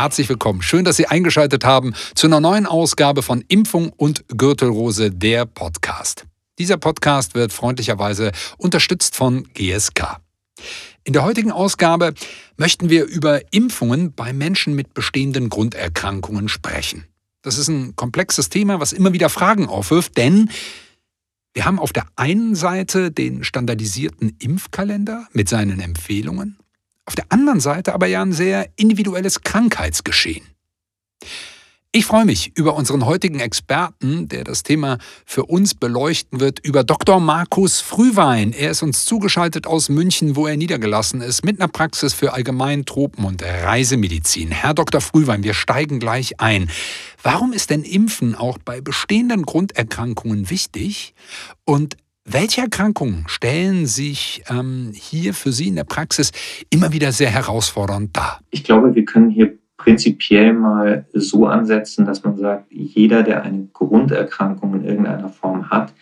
Herzlich willkommen. Schön, dass Sie eingeschaltet haben zu einer neuen Ausgabe von Impfung und Gürtelrose, der Podcast. Dieser Podcast wird freundlicherweise unterstützt von GSK. In der heutigen Ausgabe möchten wir über Impfungen bei Menschen mit bestehenden Grunderkrankungen sprechen. Das ist ein komplexes Thema, was immer wieder Fragen aufwirft, denn wir haben auf der einen Seite den standardisierten Impfkalender mit seinen Empfehlungen, auf der anderen Seite aber ja ein sehr individuelles Krankheitsgeschehen. Ich freue mich über unseren heutigen Experten, der das Thema für uns beleuchten wird, über Dr. Markus Frühwein. Er ist uns zugeschaltet aus München, wo er niedergelassen ist, mit einer Praxis für Allgemein Tropen- und Reisemedizin. Herr Dr. Frühwein, wir steigen gleich ein. Warum ist denn Impfen auch bei bestehenden Grunderkrankungen wichtig? Und welche Erkrankungen stellen sich ähm, hier für Sie in der Praxis immer wieder sehr herausfordernd dar? Ich glaube, wir können hier prinzipiell mal so ansetzen, dass man sagt, jeder, der eine Grunderkrankung in irgendeiner Form hat,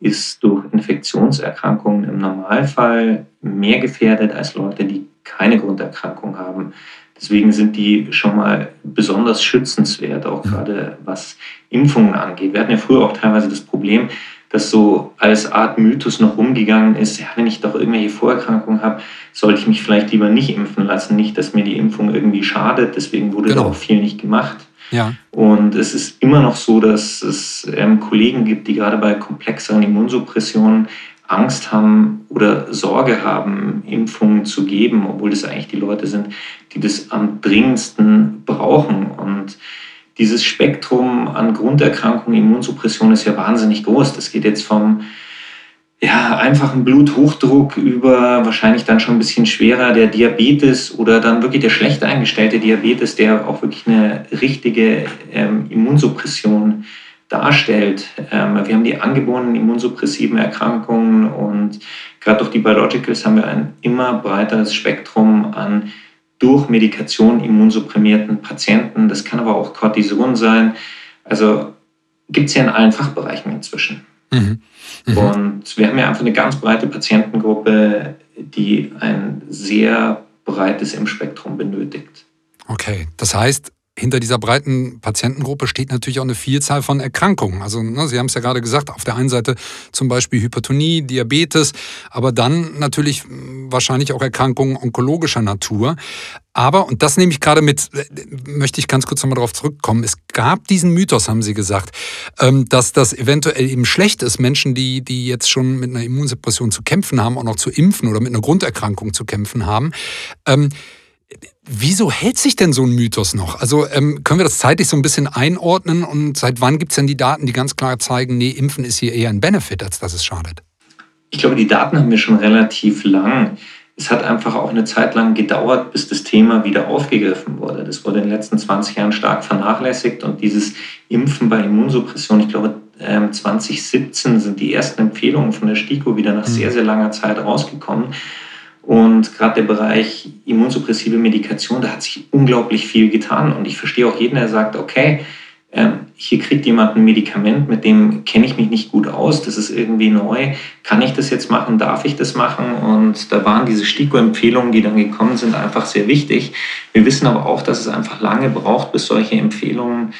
ist durch Infektionserkrankungen im Normalfall mehr gefährdet als Leute, die keine Grunderkrankung haben. Deswegen sind die schon mal besonders schützenswert, auch mhm. gerade was Impfungen angeht. Wir hatten ja früher auch teilweise das Problem, das so als Art Mythos noch rumgegangen ist, ja, wenn ich doch irgendwelche Vorerkrankungen habe, sollte ich mich vielleicht lieber nicht impfen lassen, nicht, dass mir die Impfung irgendwie schadet. Deswegen wurde genau. da auch viel nicht gemacht. Ja. Und es ist immer noch so, dass es ähm, Kollegen gibt, die gerade bei komplexeren Immunsuppressionen Angst haben oder Sorge haben, Impfungen zu geben, obwohl das eigentlich die Leute sind, die das am dringendsten brauchen. Und dieses Spektrum an Grunderkrankungen, Immunsuppression ist ja wahnsinnig groß. Das geht jetzt vom ja, einfachen Bluthochdruck über wahrscheinlich dann schon ein bisschen schwerer der Diabetes oder dann wirklich der schlecht eingestellte Diabetes, der auch wirklich eine richtige ähm, Immunsuppression darstellt. Ähm, wir haben die angeborenen immunsuppressiven Erkrankungen und gerade durch die Biologicals haben wir ein immer breiteres Spektrum an durch Medikation immunsupprimierten Patienten. Das kann aber auch Cortison sein. Also gibt es ja in allen Fachbereichen inzwischen. Mhm. Mhm. Und wir haben ja einfach eine ganz breite Patientengruppe, die ein sehr breites Impfspektrum benötigt. Okay, das heißt, hinter dieser breiten Patientengruppe steht natürlich auch eine Vielzahl von Erkrankungen. Also ne, Sie haben es ja gerade gesagt, auf der einen Seite zum Beispiel Hypertonie, Diabetes, aber dann natürlich hm, wahrscheinlich auch Erkrankungen onkologischer Natur. Aber, und das nehme ich gerade mit, äh, möchte ich ganz kurz nochmal darauf zurückkommen, es gab diesen Mythos, haben Sie gesagt, ähm, dass das eventuell eben schlecht ist, Menschen, die, die jetzt schon mit einer Immunsuppression zu kämpfen haben, auch noch zu impfen oder mit einer Grunderkrankung zu kämpfen haben. Wieso hält sich denn so ein Mythos noch? Also ähm, können wir das zeitlich so ein bisschen einordnen und seit wann gibt es denn die Daten, die ganz klar zeigen, nee, Impfen ist hier eher ein Benefit, als dass es schadet? Ich glaube, die Daten haben wir schon relativ lang. Es hat einfach auch eine Zeit lang gedauert, bis das Thema wieder aufgegriffen wurde. Das wurde in den letzten 20 Jahren stark vernachlässigt und dieses Impfen bei Immunsuppression, ich glaube, 2017 ähm, sind die ersten Empfehlungen von der STIKO wieder nach mhm. sehr, sehr langer Zeit rausgekommen. Und gerade der Bereich immunsuppressive Medikation, da hat sich unglaublich viel getan. Und ich verstehe auch jeden, der sagt, okay, ähm, hier kriegt jemand ein Medikament, mit dem kenne ich mich nicht gut aus, das ist irgendwie neu. Kann ich das jetzt machen? Darf ich das machen? Und da waren diese STIKO-Empfehlungen, die dann gekommen sind, einfach sehr wichtig. Wir wissen aber auch, dass es einfach lange braucht, bis solche Empfehlungen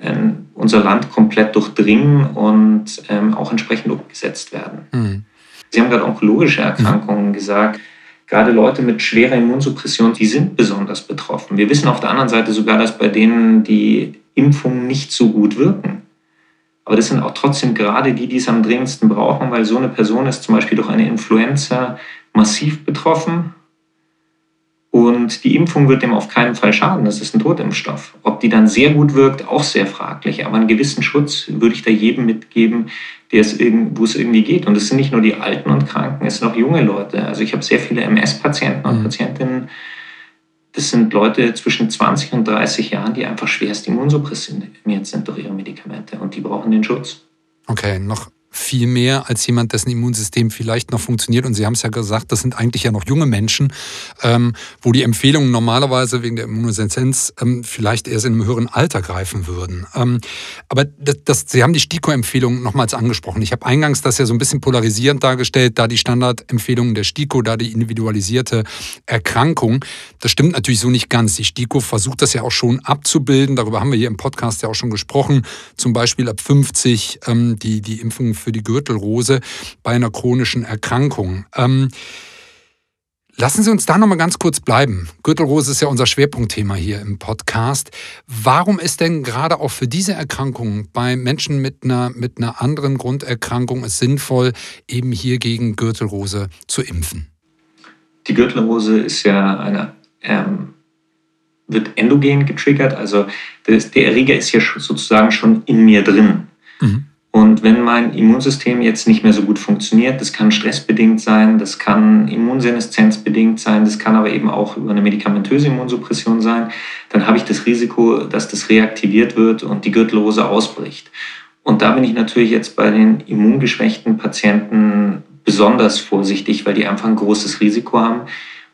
ähm, unser Land komplett durchdringen und ähm, auch entsprechend umgesetzt werden. Mhm. Sie haben gerade onkologische Erkrankungen mhm. gesagt gerade Leute mit schwerer Immunsuppression, die sind besonders betroffen. Wir wissen auf der anderen Seite sogar, dass bei denen die Impfungen nicht so gut wirken. Aber das sind auch trotzdem gerade die, die es am dringendsten brauchen, weil so eine Person ist zum Beispiel durch eine Influenza massiv betroffen und die Impfung wird dem auf keinen Fall schaden. Das ist ein Totimpfstoff. Ob die dann sehr gut wirkt, auch sehr fraglich. Aber einen gewissen Schutz würde ich da jedem mitgeben, der es wo es irgendwie geht. Und es sind nicht nur die Alten und Kranken, es sind auch junge Leute. Also ich habe sehr viele MS-Patienten und mhm. Patientinnen. Das sind Leute zwischen 20 und 30 Jahren, die einfach schwerst immunsuppressioniert sind durch ihre Medikamente und die brauchen den Schutz. Okay, noch viel mehr als jemand, dessen Immunsystem vielleicht noch funktioniert. Und Sie haben es ja gesagt, das sind eigentlich ja noch junge Menschen, ähm, wo die Empfehlungen normalerweise wegen der Immunosensitenz ähm, vielleicht erst in einem höheren Alter greifen würden. Ähm, aber das, das, Sie haben die STIKO-Empfehlung nochmals angesprochen. Ich habe eingangs das ja so ein bisschen polarisierend dargestellt, da die Standardempfehlungen der STIKO, da die individualisierte Erkrankung. Das stimmt natürlich so nicht ganz. Die STIKO versucht das ja auch schon abzubilden. Darüber haben wir hier im Podcast ja auch schon gesprochen. Zum Beispiel ab 50 ähm, die, die Impfung für die Gürtelrose bei einer chronischen Erkrankung. Ähm, Lassen Sie uns da noch mal ganz kurz bleiben. Gürtelrose ist ja unser Schwerpunktthema hier im Podcast. Warum ist denn gerade auch für diese Erkrankung bei Menschen mit einer, mit einer anderen Grunderkrankung es sinnvoll, eben hier gegen Gürtelrose zu impfen? Die Gürtelrose ist ja eine, ähm, wird endogen getriggert, also der Erreger ist ja sozusagen schon in mir drin. Mhm. Und wenn mein Immunsystem jetzt nicht mehr so gut funktioniert, das kann stressbedingt sein, das kann immunseneszenzbedingt sein, das kann aber eben auch über eine medikamentöse Immunsuppression sein, dann habe ich das Risiko, dass das reaktiviert wird und die Gürtelrose ausbricht. Und da bin ich natürlich jetzt bei den immungeschwächten Patienten besonders vorsichtig, weil die einfach ein großes Risiko haben.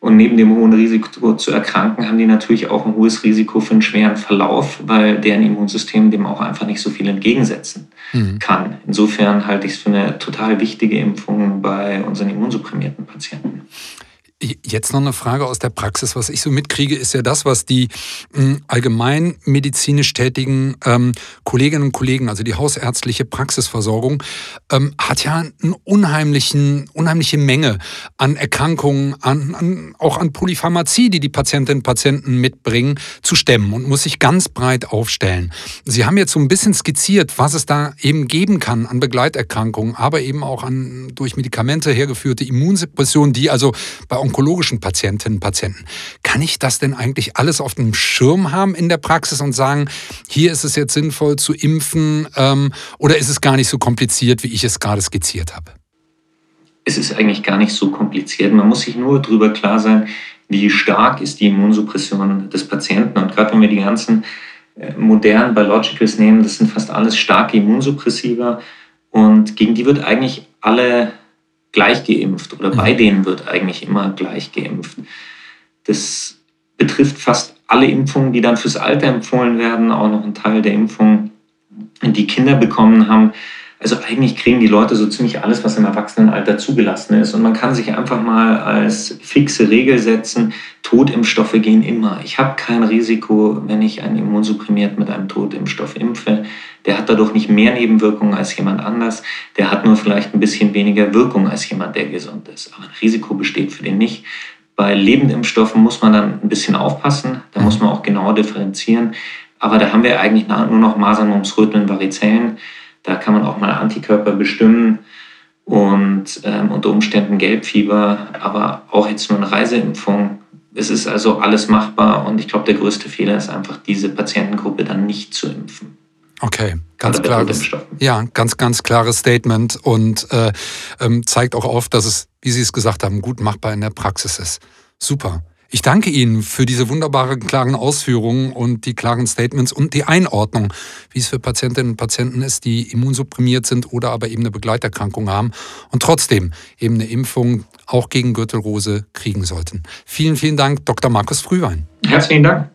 Und neben dem hohen Risiko zu erkranken, haben die natürlich auch ein hohes Risiko für einen schweren Verlauf, weil deren Immunsystem dem auch einfach nicht so viel entgegensetzen mhm. kann. Insofern halte ich es für eine total wichtige Impfung bei unseren immunsupprimierten Patienten. Jetzt noch eine Frage aus der Praxis. Was ich so mitkriege, ist ja das, was die hm, allgemein medizinisch tätigen ähm, Kolleginnen und Kollegen, also die hausärztliche Praxisversorgung, ähm, hat ja eine unheimliche Menge an Erkrankungen, an, an, auch an Polypharmazie, die die Patientinnen und Patienten mitbringen, zu stemmen und muss sich ganz breit aufstellen. Sie haben jetzt so ein bisschen skizziert, was es da eben geben kann an Begleiterkrankungen, aber eben auch an durch Medikamente hergeführte Immunsuppression, die also bei onkologischen Patientinnen und Patienten. Kann ich das denn eigentlich alles auf dem Schirm haben in der Praxis und sagen, hier ist es jetzt sinnvoll zu impfen ähm, oder ist es gar nicht so kompliziert, wie ich es gerade skizziert habe? Es ist eigentlich gar nicht so kompliziert. Man muss sich nur darüber klar sein, wie stark ist die Immunsuppression des Patienten. Und gerade wenn wir die ganzen äh, modernen Biologicals nehmen, das sind fast alles starke Immunsuppressiva. Und gegen die wird eigentlich alle gleich geimpft oder bei mhm. denen wird eigentlich immer gleich geimpft. Das betrifft fast alle Impfungen, die dann fürs Alter empfohlen werden, auch noch ein Teil der Impfungen, die Kinder bekommen haben. Also eigentlich kriegen die Leute so ziemlich alles, was im Erwachsenenalter zugelassen ist. Und man kann sich einfach mal als fixe Regel setzen, Totimpfstoffe gehen immer. Ich habe kein Risiko, wenn ich einen Immunsupprimiert mit einem Totimpfstoff impfe. Der hat dadurch nicht mehr Nebenwirkungen als jemand anders. Der hat nur vielleicht ein bisschen weniger Wirkung als jemand, der gesund ist. Aber ein Risiko besteht für den nicht. Bei Lebendimpfstoffen muss man dann ein bisschen aufpassen. Da muss man auch genau differenzieren. Aber da haben wir eigentlich nur noch Masern, Mumps, Röteln, Varizellen. Da kann man auch mal Antikörper bestimmen und ähm, unter Umständen Gelbfieber, aber auch jetzt nur eine Reiseimpfung. Es ist also alles machbar und ich glaube, der größte Fehler ist einfach, diese Patientengruppe dann nicht zu impfen. Okay, ganz klares, ja, ganz, ganz klares Statement und äh, ähm, zeigt auch auf, dass es, wie Sie es gesagt haben, gut machbar in der Praxis ist. Super. Ich danke Ihnen für diese wunderbaren, klaren Ausführungen und die klaren Statements und die Einordnung, wie es für Patientinnen und Patienten ist, die immunsupprimiert sind oder aber eben eine Begleiterkrankung haben und trotzdem eben eine Impfung auch gegen Gürtelrose kriegen sollten. Vielen, vielen Dank, Dr. Markus Frühwein. Herzlichen Dank.